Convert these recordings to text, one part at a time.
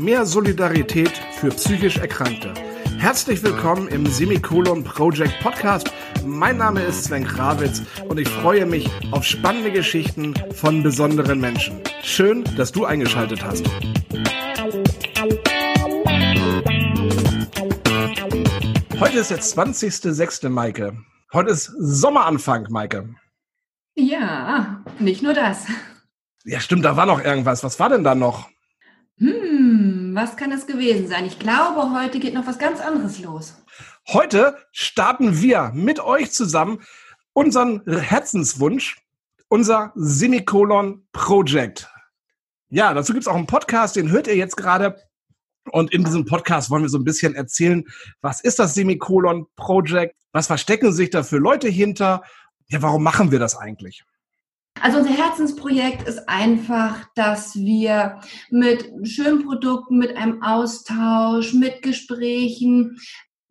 Mehr Solidarität für psychisch Erkrankte. Herzlich willkommen im Semikolon Project Podcast. Mein Name ist Sven Krawitz und ich freue mich auf spannende Geschichten von besonderen Menschen. Schön, dass du eingeschaltet hast. Heute ist der 20.06. Maike. Heute ist Sommeranfang, Maike. Ja, nicht nur das. Ja, stimmt, da war noch irgendwas. Was war denn da noch? Was kann es gewesen sein? Ich glaube, heute geht noch was ganz anderes los. Heute starten wir mit euch zusammen unseren Herzenswunsch, unser Semikolon Project. Ja, dazu gibt es auch einen Podcast, den hört ihr jetzt gerade. Und in diesem Podcast wollen wir so ein bisschen erzählen, was ist das Semikolon Project? Was verstecken sich da für Leute hinter? Ja, warum machen wir das eigentlich? Also unser Herzensprojekt ist einfach, dass wir mit schönen Produkten, mit einem Austausch, mit Gesprächen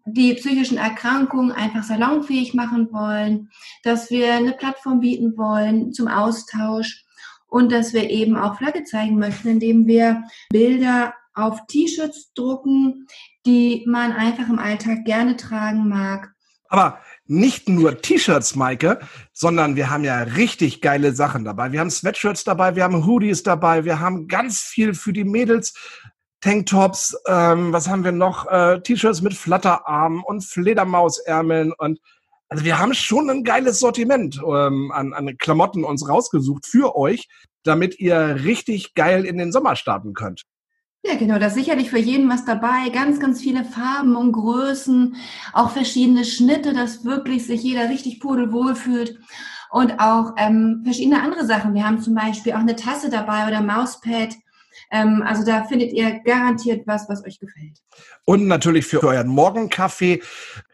die psychischen Erkrankungen einfach salonfähig machen wollen, dass wir eine Plattform bieten wollen zum Austausch und dass wir eben auch Flagge zeigen möchten, indem wir Bilder auf T-Shirts drucken, die man einfach im Alltag gerne tragen mag. Aber nicht nur T-Shirts, Maike, sondern wir haben ja richtig geile Sachen dabei. Wir haben Sweatshirts dabei, wir haben Hoodies dabei, wir haben ganz viel für die Mädels. Tanktops, ähm, was haben wir noch? Äh, T-Shirts mit Flatterarmen und Fledermausärmeln und also wir haben schon ein geiles Sortiment ähm, an, an Klamotten uns rausgesucht für euch, damit ihr richtig geil in den Sommer starten könnt. Ja, genau, da ist sicherlich für jeden was dabei. Ganz, ganz viele Farben und Größen, auch verschiedene Schnitte, dass wirklich sich jeder richtig pudelwohl fühlt. Und auch ähm, verschiedene andere Sachen. Wir haben zum Beispiel auch eine Tasse dabei oder Mauspad. Ähm, also da findet ihr garantiert was, was euch gefällt. Und natürlich für euren Morgenkaffee.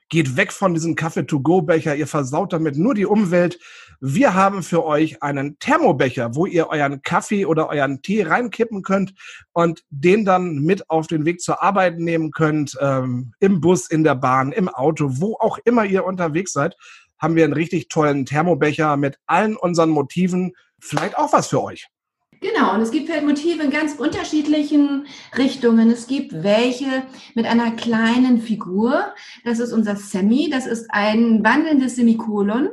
Geht weg von diesem Kaffee-to-go-Becher. Ihr versaut damit nur die Umwelt. Wir haben für euch einen Thermobecher, wo ihr euren Kaffee oder euren Tee reinkippen könnt und den dann mit auf den Weg zur Arbeit nehmen könnt, ähm, im Bus, in der Bahn, im Auto, wo auch immer ihr unterwegs seid, haben wir einen richtig tollen Thermobecher mit allen unseren Motiven. Vielleicht auch was für euch. Genau, und es gibt halt Motive in ganz unterschiedlichen Richtungen. Es gibt welche mit einer kleinen Figur. Das ist unser Semi. Das ist ein wandelndes Semikolon.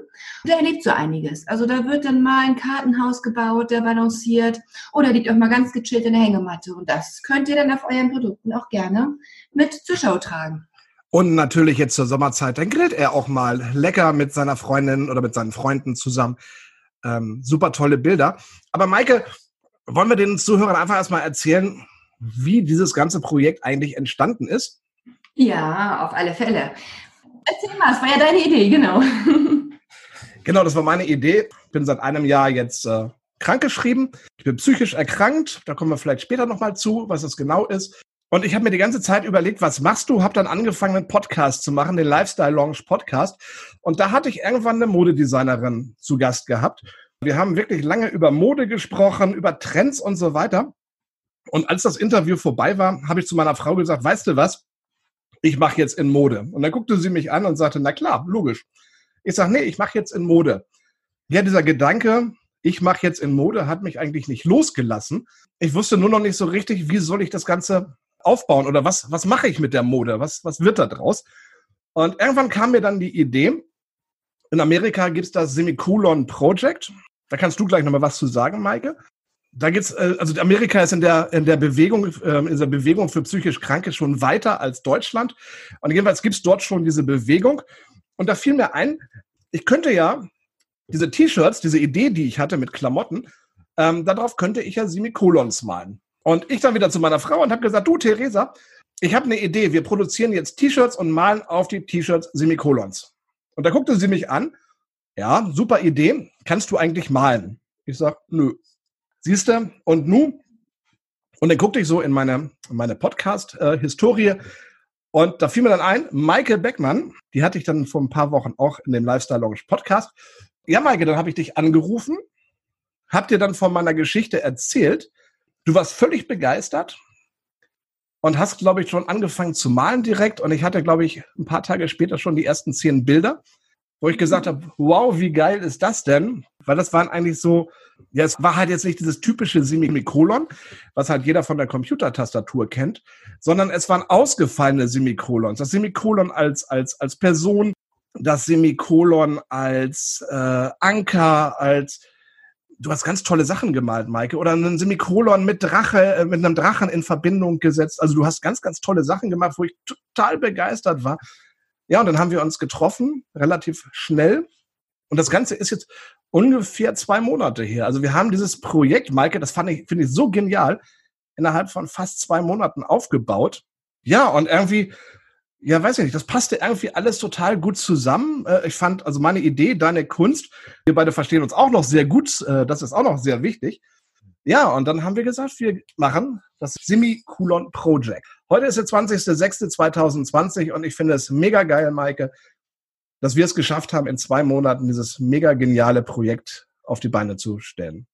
Der erlebt so einiges. Also da wird dann mal ein Kartenhaus gebaut, der balanciert oder liegt auch mal ganz gechillt in der Hängematte. Und das könnt ihr dann auf euren Produkten auch gerne mit zur Show tragen. Und natürlich jetzt zur Sommerzeit, dann grillt er auch mal lecker mit seiner Freundin oder mit seinen Freunden zusammen. Ähm, super tolle Bilder. Aber Maike, wollen wir den Zuhörern einfach erstmal erzählen, wie dieses ganze Projekt eigentlich entstanden ist? Ja, auf alle Fälle. Erzähl mal, es war ja deine Idee, genau. Genau, das war meine Idee. Ich bin seit einem Jahr jetzt äh, krankgeschrieben. Ich bin psychisch erkrankt. Da kommen wir vielleicht später nochmal zu, was das genau ist. Und ich habe mir die ganze Zeit überlegt, was machst du? Habe dann angefangen, einen Podcast zu machen, den Lifestyle Launch Podcast. Und da hatte ich irgendwann eine Modedesignerin zu Gast gehabt. Wir haben wirklich lange über Mode gesprochen, über Trends und so weiter. Und als das Interview vorbei war, habe ich zu meiner Frau gesagt, weißt du was? Ich mache jetzt in Mode. Und dann guckte sie mich an und sagte, na klar, logisch. Ich sage, nee, ich mache jetzt in Mode. Ja, dieser Gedanke, ich mache jetzt in Mode, hat mich eigentlich nicht losgelassen. Ich wusste nur noch nicht so richtig, wie soll ich das Ganze aufbauen oder was, was mache ich mit der Mode? Was, was wird da draus? Und irgendwann kam mir dann die Idee, in Amerika gibt es das Semikolon Project. Da kannst du gleich nochmal was zu sagen, Maike. Da geht's, äh, also Amerika ist in der, in der Bewegung, äh, in der Bewegung für psychisch Kranke schon weiter als Deutschland. Und jedenfalls gibt es dort schon diese Bewegung. Und da fiel mir ein, ich könnte ja diese T-Shirts, diese Idee, die ich hatte mit Klamotten, ähm, darauf könnte ich ja Semikolons malen. Und ich dann wieder zu meiner Frau und habe gesagt, du Theresa, ich habe eine Idee. Wir produzieren jetzt T-Shirts und malen auf die T-Shirts Semikolons. Und da guckte sie mich an ja, super Idee. Kannst du eigentlich malen? Ich sag, nö. Siehst du? Und nu? Und dann guckte ich so in meine, meine Podcast-Historie und da fiel mir dann ein, Maike Beckmann, die hatte ich dann vor ein paar Wochen auch in dem Lifestyle Lounge Podcast. Ja, Maike, dann habe ich dich angerufen, hab dir dann von meiner Geschichte erzählt. Du warst völlig begeistert und hast, glaube ich, schon angefangen zu malen direkt. Und ich hatte, glaube ich, ein paar Tage später schon die ersten zehn Bilder wo ich gesagt habe, wow, wie geil ist das denn? Weil das waren eigentlich so Ja, es war halt jetzt nicht dieses typische Semikolon, was halt jeder von der Computertastatur kennt, sondern es waren ausgefallene Semikolons. Das Semikolon als, als, als Person, das Semikolon als äh, Anker, als du hast ganz tolle Sachen gemalt, Maike, oder ein Semikolon mit Drache, äh, mit einem Drachen in Verbindung gesetzt. Also du hast ganz, ganz tolle Sachen gemacht, wo ich total begeistert war. Ja, und dann haben wir uns getroffen, relativ schnell. Und das Ganze ist jetzt ungefähr zwei Monate her. Also wir haben dieses Projekt, Maike, das fand ich, finde ich so genial, innerhalb von fast zwei Monaten aufgebaut. Ja, und irgendwie, ja, weiß ich nicht, das passte irgendwie alles total gut zusammen. Äh, ich fand, also meine Idee, deine Kunst, wir beide verstehen uns auch noch sehr gut, äh, das ist auch noch sehr wichtig. Ja, und dann haben wir gesagt, wir machen das Semikolon Project. Heute ist der 20.06.2020 und ich finde es mega geil, Maike, dass wir es geschafft haben, in zwei Monaten dieses mega geniale Projekt auf die Beine zu stellen.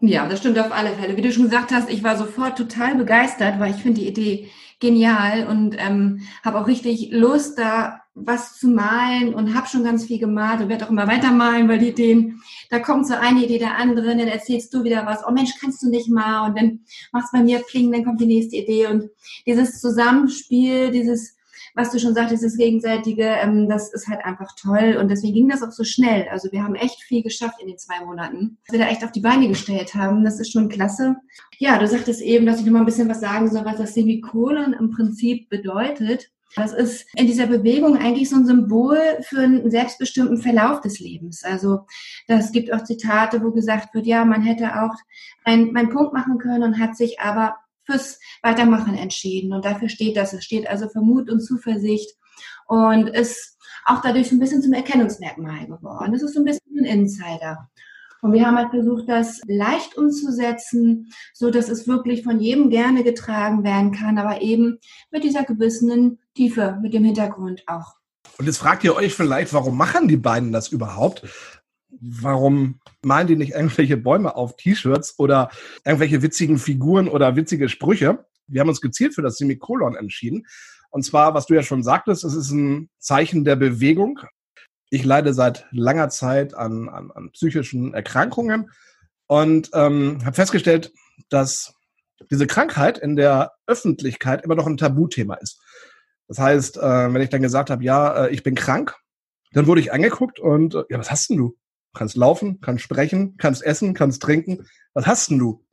Ja, das stimmt auf alle Fälle. Wie du schon gesagt hast, ich war sofort total begeistert, weil ich finde die Idee genial und ähm, habe auch richtig Lust, da was zu malen und habe schon ganz viel gemalt und werde auch immer weitermalen, weil die Ideen, da kommt so eine Idee der anderen, dann erzählst du wieder was, oh Mensch, kannst du nicht mal? Und dann machst bei mir Pling, dann kommt die nächste Idee. Und dieses Zusammenspiel, dieses was du schon sagtest, das Gegenseitige, ähm, das ist halt einfach toll. Und deswegen ging das auch so schnell. Also wir haben echt viel geschafft in den zwei Monaten. Was wir da echt auf die Beine gestellt haben, das ist schon klasse. Ja, du sagtest eben, dass ich noch mal ein bisschen was sagen soll, was das Semikolon im Prinzip bedeutet. Das ist in dieser Bewegung eigentlich so ein Symbol für einen selbstbestimmten Verlauf des Lebens. Also das gibt auch Zitate, wo gesagt wird, ja, man hätte auch einen, einen Punkt machen können und hat sich aber fürs Weitermachen entschieden. Und dafür steht das. Es steht also für Mut und Zuversicht und ist auch dadurch ein bisschen zum Erkennungsmerkmal geworden. Das ist so ein bisschen ein Insider. Und wir haben halt versucht, das leicht umzusetzen, so dass es wirklich von jedem gerne getragen werden kann, aber eben mit dieser gewissenen Tiefe, mit dem Hintergrund auch. Und jetzt fragt ihr euch vielleicht, warum machen die beiden das überhaupt? Warum malen die nicht irgendwelche Bäume auf T-Shirts oder irgendwelche witzigen Figuren oder witzige Sprüche? Wir haben uns gezielt für das Semikolon entschieden. Und zwar, was du ja schon sagtest, es ist ein Zeichen der Bewegung. Ich leide seit langer Zeit an, an, an psychischen Erkrankungen und ähm, habe festgestellt, dass diese Krankheit in der Öffentlichkeit immer noch ein Tabuthema ist. Das heißt, äh, wenn ich dann gesagt habe, ja, äh, ich bin krank, dann wurde ich angeguckt und äh, ja, was hast denn du? Kannst laufen, kannst sprechen, kannst essen, kannst trinken. Was hast denn du?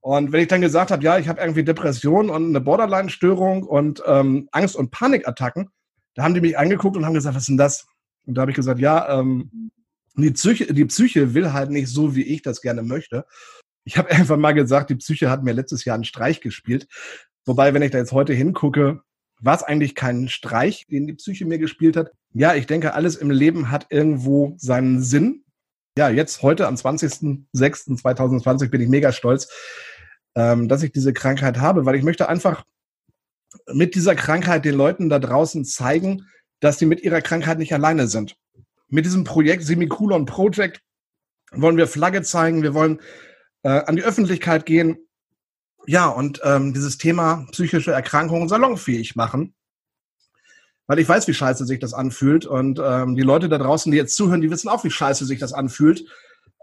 Und wenn ich dann gesagt habe, ja, ich habe irgendwie Depression und eine Borderline-Störung und ähm, Angst- und Panikattacken, da haben die mich angeguckt und haben gesagt, was ist denn das? Und da habe ich gesagt, ja, ähm, die, Psyche, die Psyche will halt nicht so, wie ich das gerne möchte. Ich habe einfach mal gesagt, die Psyche hat mir letztes Jahr einen Streich gespielt. Wobei, wenn ich da jetzt heute hingucke, war es eigentlich kein Streich, den die Psyche mir gespielt hat. Ja, ich denke, alles im Leben hat irgendwo seinen Sinn ja, jetzt heute am 20.06.2020 bin ich mega stolz, ähm, dass ich diese Krankheit habe, weil ich möchte einfach mit dieser Krankheit den Leuten da draußen zeigen, dass sie mit ihrer Krankheit nicht alleine sind. Mit diesem Projekt Semikolon Project wollen wir Flagge zeigen, wir wollen äh, an die Öffentlichkeit gehen, ja, und ähm, dieses Thema psychische Erkrankungen salonfähig machen weil ich weiß, wie scheiße sich das anfühlt. Und ähm, die Leute da draußen, die jetzt zuhören, die wissen auch, wie scheiße sich das anfühlt,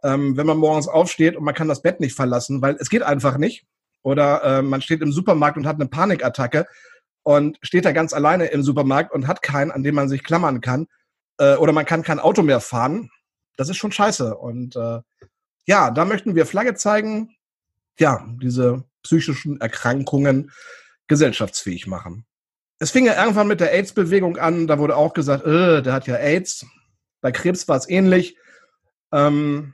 ähm, wenn man morgens aufsteht und man kann das Bett nicht verlassen, weil es geht einfach nicht. Oder äh, man steht im Supermarkt und hat eine Panikattacke und steht da ganz alleine im Supermarkt und hat keinen, an dem man sich klammern kann. Äh, oder man kann kein Auto mehr fahren. Das ist schon scheiße. Und äh, ja, da möchten wir Flagge zeigen. Ja, diese psychischen Erkrankungen gesellschaftsfähig machen. Es fing ja irgendwann mit der AIDS-Bewegung an. Da wurde auch gesagt, äh, der hat ja AIDS. Bei Krebs war es ähnlich. Ähm,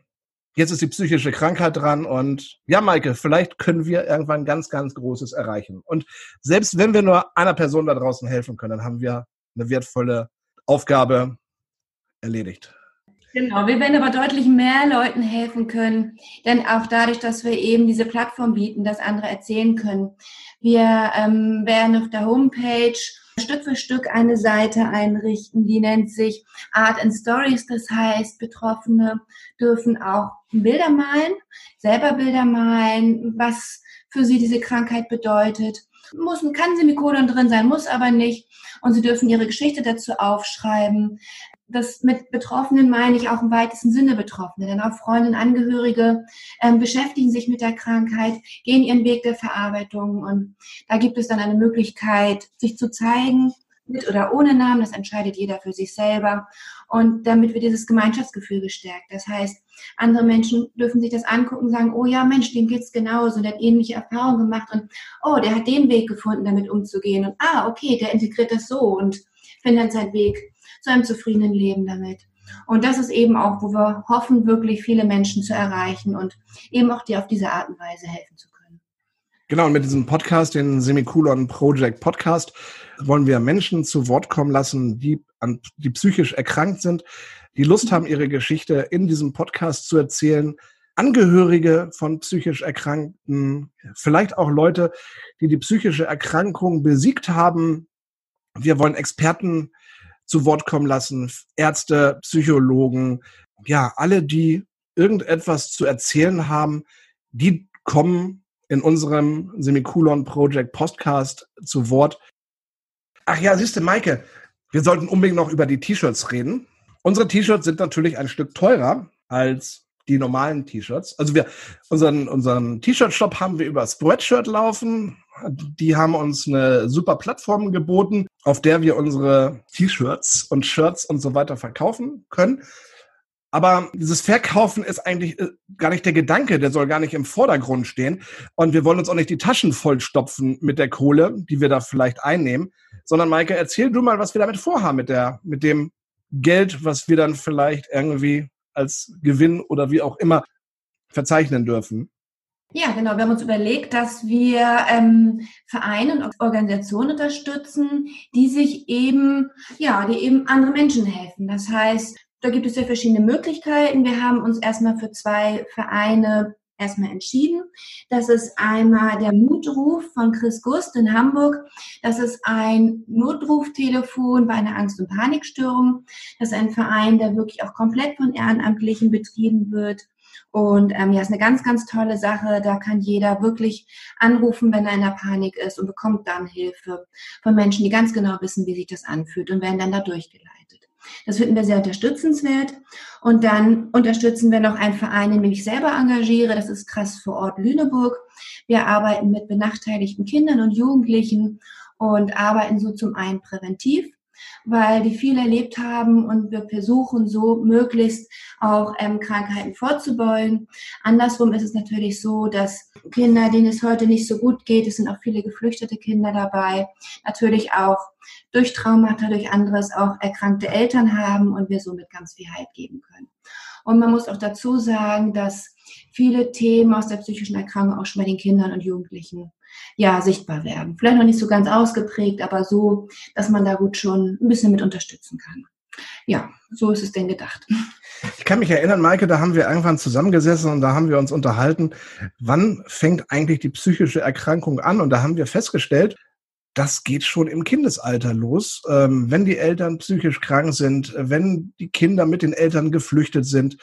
jetzt ist die psychische Krankheit dran. Und ja, Maike, vielleicht können wir irgendwann ganz, ganz Großes erreichen. Und selbst wenn wir nur einer Person da draußen helfen können, dann haben wir eine wertvolle Aufgabe erledigt. Genau, wir werden aber deutlich mehr Leuten helfen können, denn auch dadurch, dass wir eben diese Plattform bieten, dass andere erzählen können. Wir ähm, werden auf der Homepage Stück für Stück eine Seite einrichten, die nennt sich Art and Stories. Das heißt, Betroffene dürfen auch Bilder malen, selber Bilder malen, was für sie diese Krankheit bedeutet. Muss, kann Semikolon drin sein, muss aber nicht. Und sie dürfen ihre Geschichte dazu aufschreiben das mit Betroffenen meine ich auch im weitesten Sinne Betroffene, denn auch Freunde und Angehörige ähm, beschäftigen sich mit der Krankheit, gehen ihren Weg der Verarbeitung und da gibt es dann eine Möglichkeit, sich zu zeigen, mit oder ohne Namen, das entscheidet jeder für sich selber. Und damit wird dieses Gemeinschaftsgefühl gestärkt. Das heißt, andere Menschen dürfen sich das angucken und sagen, oh ja, Mensch, dem geht's genauso, der hat ähnliche Erfahrungen gemacht und oh, der hat den Weg gefunden, damit umzugehen. Und ah, okay, der integriert das so und findet dann seinen Weg zu einem zufriedenen Leben damit. Und das ist eben auch, wo wir hoffen, wirklich viele Menschen zu erreichen und eben auch dir auf diese Art und Weise helfen zu können. Genau, und mit diesem Podcast, den Semikolon Project Podcast, wollen wir Menschen zu Wort kommen lassen, die, an, die psychisch erkrankt sind, die Lust haben, ihre Geschichte in diesem Podcast zu erzählen. Angehörige von psychisch Erkrankten, vielleicht auch Leute, die die psychische Erkrankung besiegt haben. Wir wollen Experten zu Wort kommen lassen, Ärzte, Psychologen, ja, alle, die irgendetwas zu erzählen haben, die kommen in unserem Semikolon Project Podcast zu Wort. Ach ja, siehste, Maike, wir sollten unbedingt noch über die T-Shirts reden. Unsere T-Shirts sind natürlich ein Stück teurer als die normalen T-Shirts. Also wir, unseren, unseren T-Shirt-Shop haben wir über Spreadshirt laufen. Die haben uns eine super Plattform geboten, auf der wir unsere T-Shirts und Shirts und so weiter verkaufen können. Aber dieses Verkaufen ist eigentlich äh, gar nicht der Gedanke, der soll gar nicht im Vordergrund stehen. Und wir wollen uns auch nicht die Taschen vollstopfen mit der Kohle, die wir da vielleicht einnehmen, sondern Maike, erzähl du mal, was wir damit vorhaben mit der, mit dem Geld, was wir dann vielleicht irgendwie als Gewinn oder wie auch immer verzeichnen dürfen. Ja, genau. Wir haben uns überlegt, dass wir ähm, Vereine und Organisationen unterstützen, die sich eben, ja, die eben andere Menschen helfen. Das heißt, da gibt es ja verschiedene Möglichkeiten. Wir haben uns erstmal für zwei Vereine erstmal entschieden. Das ist einmal der Mutruf von Chris Gust in Hamburg. Das ist ein Notruftelefon bei einer Angst- und Panikstörung. Das ist ein Verein, der wirklich auch komplett von Ehrenamtlichen betrieben wird. Und ähm, ja, ist eine ganz, ganz tolle Sache. Da kann jeder wirklich anrufen, wenn er in der Panik ist und bekommt dann Hilfe von Menschen, die ganz genau wissen, wie sich das anfühlt und werden dann da durchgeleitet. Das finden wir sehr unterstützenswert. Und dann unterstützen wir noch einen Verein, in dem ich selber engagiere. Das ist Krass vor Ort Lüneburg. Wir arbeiten mit benachteiligten Kindern und Jugendlichen und arbeiten so zum einen präventiv weil die viel erlebt haben und wir versuchen so möglichst auch ähm, Krankheiten vorzubeugen. Andersrum ist es natürlich so, dass Kinder, denen es heute nicht so gut geht, es sind auch viele geflüchtete Kinder dabei, natürlich auch durch Traumata, durch anderes auch erkrankte Eltern haben und wir somit ganz viel Halt geben können. Und man muss auch dazu sagen, dass viele Themen aus der psychischen Erkrankung auch schon bei den Kindern und Jugendlichen ja, sichtbar werden. Vielleicht noch nicht so ganz ausgeprägt, aber so, dass man da gut schon ein bisschen mit unterstützen kann. Ja, so ist es denn gedacht. Ich kann mich erinnern, Maike, da haben wir irgendwann zusammengesessen und da haben wir uns unterhalten, wann fängt eigentlich die psychische Erkrankung an? Und da haben wir festgestellt, das geht schon im Kindesalter los, ähm, wenn die Eltern psychisch krank sind, wenn die Kinder mit den Eltern geflüchtet sind,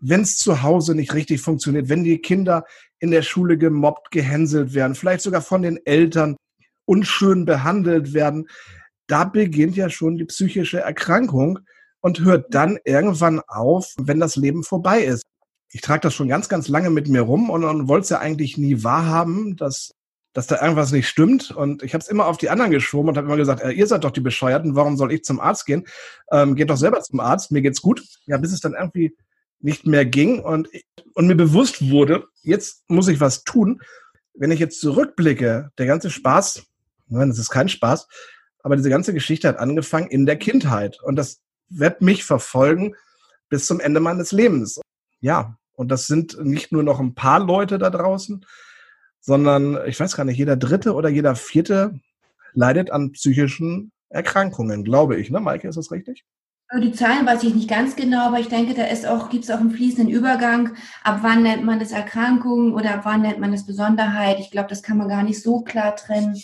wenn es zu Hause nicht richtig funktioniert, wenn die Kinder in der Schule gemobbt, gehänselt werden, vielleicht sogar von den Eltern unschön behandelt werden, da beginnt ja schon die psychische Erkrankung und hört dann irgendwann auf, wenn das Leben vorbei ist. Ich trage das schon ganz, ganz lange mit mir rum und, und wollte es ja eigentlich nie wahrhaben, dass, dass da irgendwas nicht stimmt. Und ich habe es immer auf die anderen geschoben und habe immer gesagt, äh, ihr seid doch die Bescheuerten, warum soll ich zum Arzt gehen? Ähm, geht doch selber zum Arzt, mir geht's gut. Ja, bis es dann irgendwie nicht mehr ging und, und mir bewusst wurde, jetzt muss ich was tun. Wenn ich jetzt zurückblicke, der ganze Spaß, nein, das ist kein Spaß, aber diese ganze Geschichte hat angefangen in der Kindheit und das wird mich verfolgen bis zum Ende meines Lebens. Ja, und das sind nicht nur noch ein paar Leute da draußen, sondern ich weiß gar nicht, jeder dritte oder jeder vierte leidet an psychischen Erkrankungen, glaube ich. Ne, Maike, ist das richtig? Die Zahlen weiß ich nicht ganz genau, aber ich denke, da ist auch, gibt es auch einen fließenden Übergang. Ab wann nennt man das Erkrankung oder ab wann nennt man das Besonderheit? Ich glaube, das kann man gar nicht so klar trennen.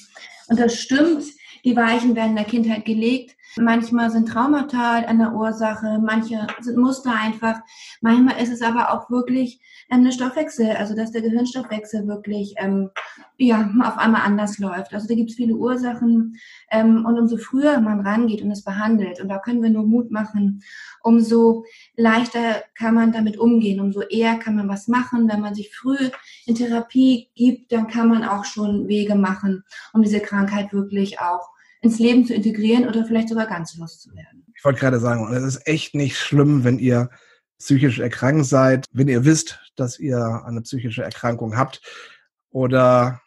Und das stimmt, die Weichen werden in der Kindheit gelegt. Manchmal sind Traumata eine Ursache, manche sind Muster einfach. Manchmal ist es aber auch wirklich eine Stoffwechsel, also dass der Gehirnstoffwechsel wirklich ähm, ja, auf einmal anders läuft. Also da gibt es viele Ursachen ähm, und umso früher man rangeht und es behandelt, und da können wir nur Mut machen, umso leichter kann man damit umgehen, umso eher kann man was machen. Wenn man sich früh in Therapie gibt, dann kann man auch schon Wege machen, um diese Krankheit wirklich auch ins Leben zu integrieren oder vielleicht sogar ganz loszuwerden. Ich wollte gerade sagen, es ist echt nicht schlimm, wenn ihr psychisch erkrankt seid, wenn ihr wisst, dass ihr eine psychische Erkrankung habt oder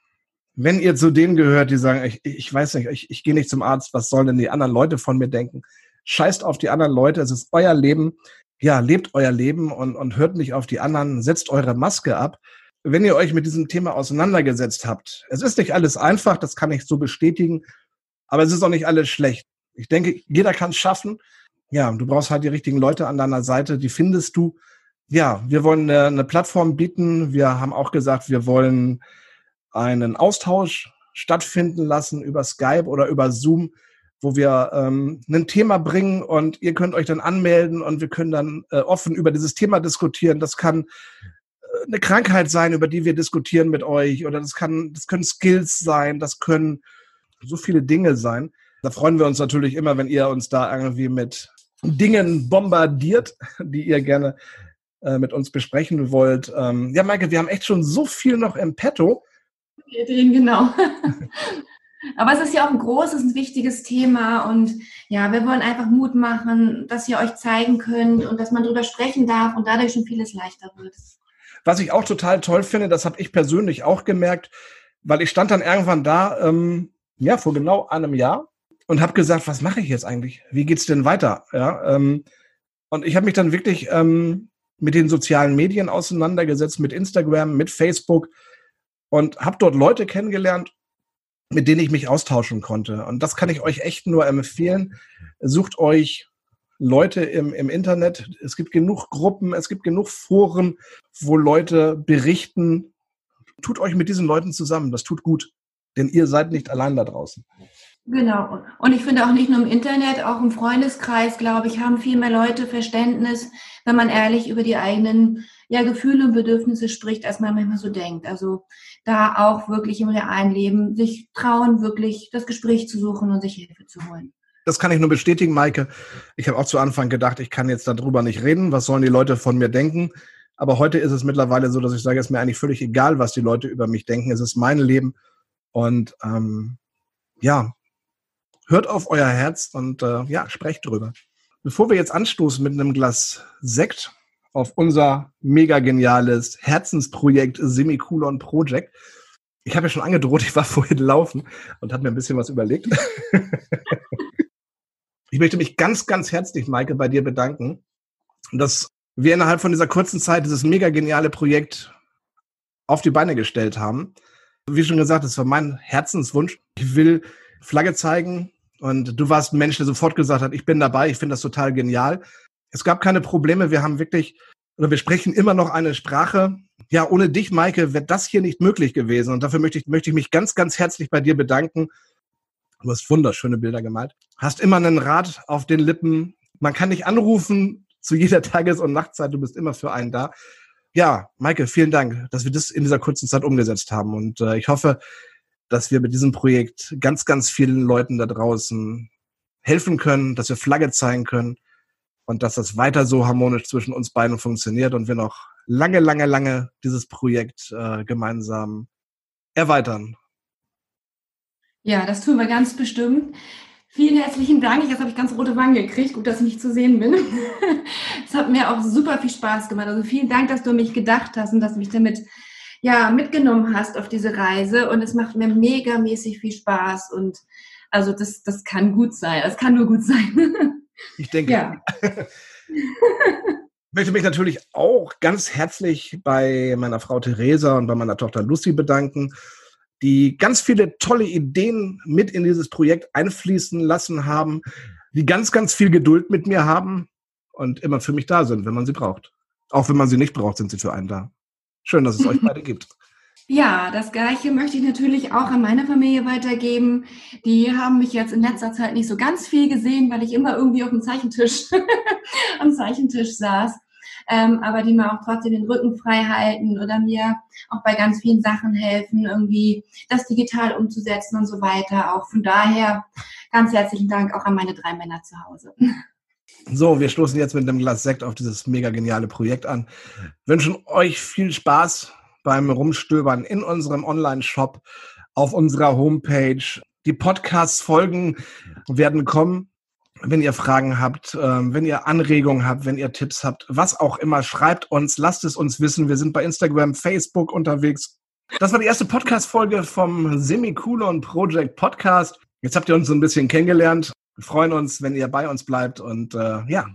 wenn ihr zu denen gehört, die sagen, ich, ich weiß nicht, ich, ich gehe nicht zum Arzt, was sollen denn die anderen Leute von mir denken? Scheißt auf die anderen Leute, es ist euer Leben. Ja, lebt euer Leben und, und hört nicht auf die anderen, setzt eure Maske ab. Wenn ihr euch mit diesem Thema auseinandergesetzt habt, es ist nicht alles einfach, das kann ich so bestätigen, aber es ist auch nicht alles schlecht. Ich denke, jeder kann es schaffen. Ja, du brauchst halt die richtigen Leute an deiner Seite, die findest du. Ja, wir wollen eine, eine Plattform bieten. Wir haben auch gesagt, wir wollen einen Austausch stattfinden lassen über Skype oder über Zoom, wo wir ähm, ein Thema bringen und ihr könnt euch dann anmelden und wir können dann äh, offen über dieses Thema diskutieren. Das kann äh, eine Krankheit sein, über die wir diskutieren mit euch oder das kann, das können Skills sein, das können so viele Dinge sein. Da freuen wir uns natürlich immer, wenn ihr uns da irgendwie mit Dingen bombardiert, die ihr gerne äh, mit uns besprechen wollt. Ähm, ja, Maike, wir haben echt schon so viel noch im Petto. Wir drehen, genau. Aber es ist ja auch ein großes und wichtiges Thema und ja, wir wollen einfach Mut machen, dass ihr euch zeigen könnt und dass man darüber sprechen darf und dadurch schon vieles leichter wird. Was ich auch total toll finde, das habe ich persönlich auch gemerkt, weil ich stand dann irgendwann da, ähm, ja, vor genau einem Jahr und habe gesagt, was mache ich jetzt eigentlich? Wie geht's denn weiter? Ja, ähm, und ich habe mich dann wirklich ähm, mit den sozialen Medien auseinandergesetzt, mit Instagram, mit Facebook und habe dort Leute kennengelernt, mit denen ich mich austauschen konnte. Und das kann ich euch echt nur empfehlen. Sucht euch Leute im, im Internet. Es gibt genug Gruppen, es gibt genug Foren, wo Leute berichten. Tut euch mit diesen Leuten zusammen. Das tut gut. Denn ihr seid nicht allein da draußen. Genau. Und ich finde auch nicht nur im Internet, auch im Freundeskreis, glaube ich, haben viel mehr Leute Verständnis, wenn man ehrlich über die eigenen ja, Gefühle und Bedürfnisse spricht, als man manchmal so denkt. Also da auch wirklich im realen Leben sich trauen, wirklich das Gespräch zu suchen und sich Hilfe zu holen. Das kann ich nur bestätigen, Maike. Ich habe auch zu Anfang gedacht, ich kann jetzt darüber nicht reden. Was sollen die Leute von mir denken? Aber heute ist es mittlerweile so, dass ich sage, es ist mir eigentlich völlig egal, was die Leute über mich denken. Es ist mein Leben. Und ähm, ja, hört auf euer Herz und äh, ja, sprecht drüber. Bevor wir jetzt anstoßen mit einem Glas Sekt auf unser mega geniales Herzensprojekt Semikolon Project. Ich habe ja schon angedroht, ich war vorhin laufen und habe mir ein bisschen was überlegt. ich möchte mich ganz, ganz herzlich, Maike, bei dir bedanken, dass wir innerhalb von dieser kurzen Zeit dieses mega geniale Projekt auf die Beine gestellt haben. Wie schon gesagt, das war mein Herzenswunsch. Ich will Flagge zeigen und du warst ein Mensch, der sofort gesagt hat, ich bin dabei, ich finde das total genial. Es gab keine Probleme, wir haben wirklich, oder wir sprechen immer noch eine Sprache. Ja, ohne dich, Maike, wäre das hier nicht möglich gewesen. Und dafür möchte ich, möchte ich mich ganz, ganz herzlich bei dir bedanken. Du hast wunderschöne Bilder gemalt. Hast immer einen Rat auf den Lippen. Man kann dich anrufen zu jeder Tages- und Nachtzeit. Du bist immer für einen da ja, Maike, vielen Dank, dass wir das in dieser kurzen Zeit umgesetzt haben. Und äh, ich hoffe, dass wir mit diesem Projekt ganz, ganz vielen Leuten da draußen helfen können, dass wir Flagge zeigen können und dass das weiter so harmonisch zwischen uns beiden funktioniert und wir noch lange, lange, lange dieses Projekt äh, gemeinsam erweitern. Ja, das tun wir ganz bestimmt. Vielen herzlichen Dank. Jetzt habe ich ganz rote Wangen gekriegt. Gut, dass ich nicht zu sehen bin. Es hat mir auch super viel Spaß gemacht. Also vielen Dank, dass du mich gedacht hast und dass du mich damit ja, mitgenommen hast auf diese Reise. Und es macht mir megamäßig viel Spaß. Und also das, das kann gut sein. Es kann nur gut sein. Ich denke. Ja. Ich möchte mich natürlich auch ganz herzlich bei meiner Frau Theresa und bei meiner Tochter Lucy bedanken die ganz viele tolle Ideen mit in dieses Projekt einfließen lassen haben, die ganz, ganz viel Geduld mit mir haben und immer für mich da sind, wenn man sie braucht. Auch wenn man sie nicht braucht, sind sie für einen da. Schön, dass es euch beide gibt. Ja, das Gleiche möchte ich natürlich auch an meine Familie weitergeben. Die haben mich jetzt in letzter Zeit nicht so ganz viel gesehen, weil ich immer irgendwie auf dem Zeichentisch, am Zeichentisch saß. Ähm, aber die mir auch trotzdem den Rücken frei halten oder mir auch bei ganz vielen Sachen helfen, irgendwie das digital umzusetzen und so weiter. Auch von daher ganz herzlichen Dank auch an meine drei Männer zu Hause. So, wir stoßen jetzt mit einem Glas Sekt auf dieses mega geniale Projekt an. Wünschen euch viel Spaß beim Rumstöbern in unserem Online-Shop, auf unserer Homepage. Die Podcast-Folgen werden kommen. Wenn ihr Fragen habt, ähm, wenn ihr Anregungen habt, wenn ihr Tipps habt, was auch immer, schreibt uns, lasst es uns wissen. Wir sind bei Instagram, Facebook unterwegs. Das war die erste Podcast-Folge vom Semikolon Project Podcast. Jetzt habt ihr uns so ein bisschen kennengelernt. Wir freuen uns, wenn ihr bei uns bleibt und äh, ja,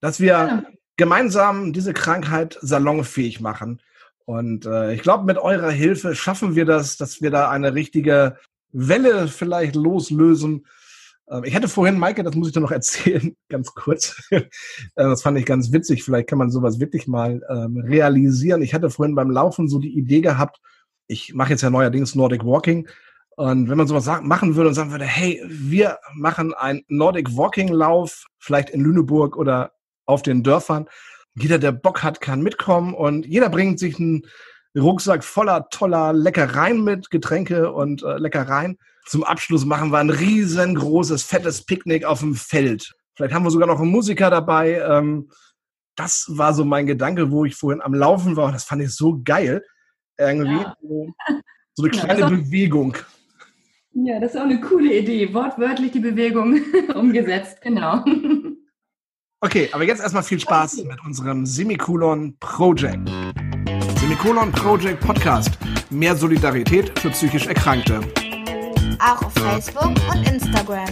dass wir ja. gemeinsam diese Krankheit salonfähig machen. Und äh, ich glaube, mit eurer Hilfe schaffen wir das, dass wir da eine richtige Welle vielleicht loslösen. Ähm, ich hatte vorhin, Maike, das muss ich dir noch erzählen, ganz kurz. äh, das fand ich ganz witzig. Vielleicht kann man sowas wirklich mal ähm, realisieren. Ich hatte vorhin beim Laufen so die Idee gehabt, ich mache jetzt ja neuerdings Nordic Walking. Und wenn man sowas machen würde und sagen würde, hey, wir machen einen Nordic Walking Lauf, vielleicht in Lüneburg oder auf den Dörfern jeder, der Bock hat, kann mitkommen und jeder bringt sich einen Rucksack voller toller Leckereien mit, Getränke und äh, Leckereien. Zum Abschluss machen wir ein riesengroßes, fettes Picknick auf dem Feld. Vielleicht haben wir sogar noch einen Musiker dabei. Ähm, das war so mein Gedanke, wo ich vorhin am Laufen war. Das fand ich so geil. Irgendwie ja. so, so, eine kleine ja, Bewegung. Ja, das ist auch eine coole Idee. Wortwörtlich die Bewegung umgesetzt, genau. Okay, aber jetzt erstmal viel Spaß mit unserem Semikolon Project. Semikolon Project Podcast. Mehr Solidarität für psychisch Erkrankte. Auch auf Facebook und Instagram.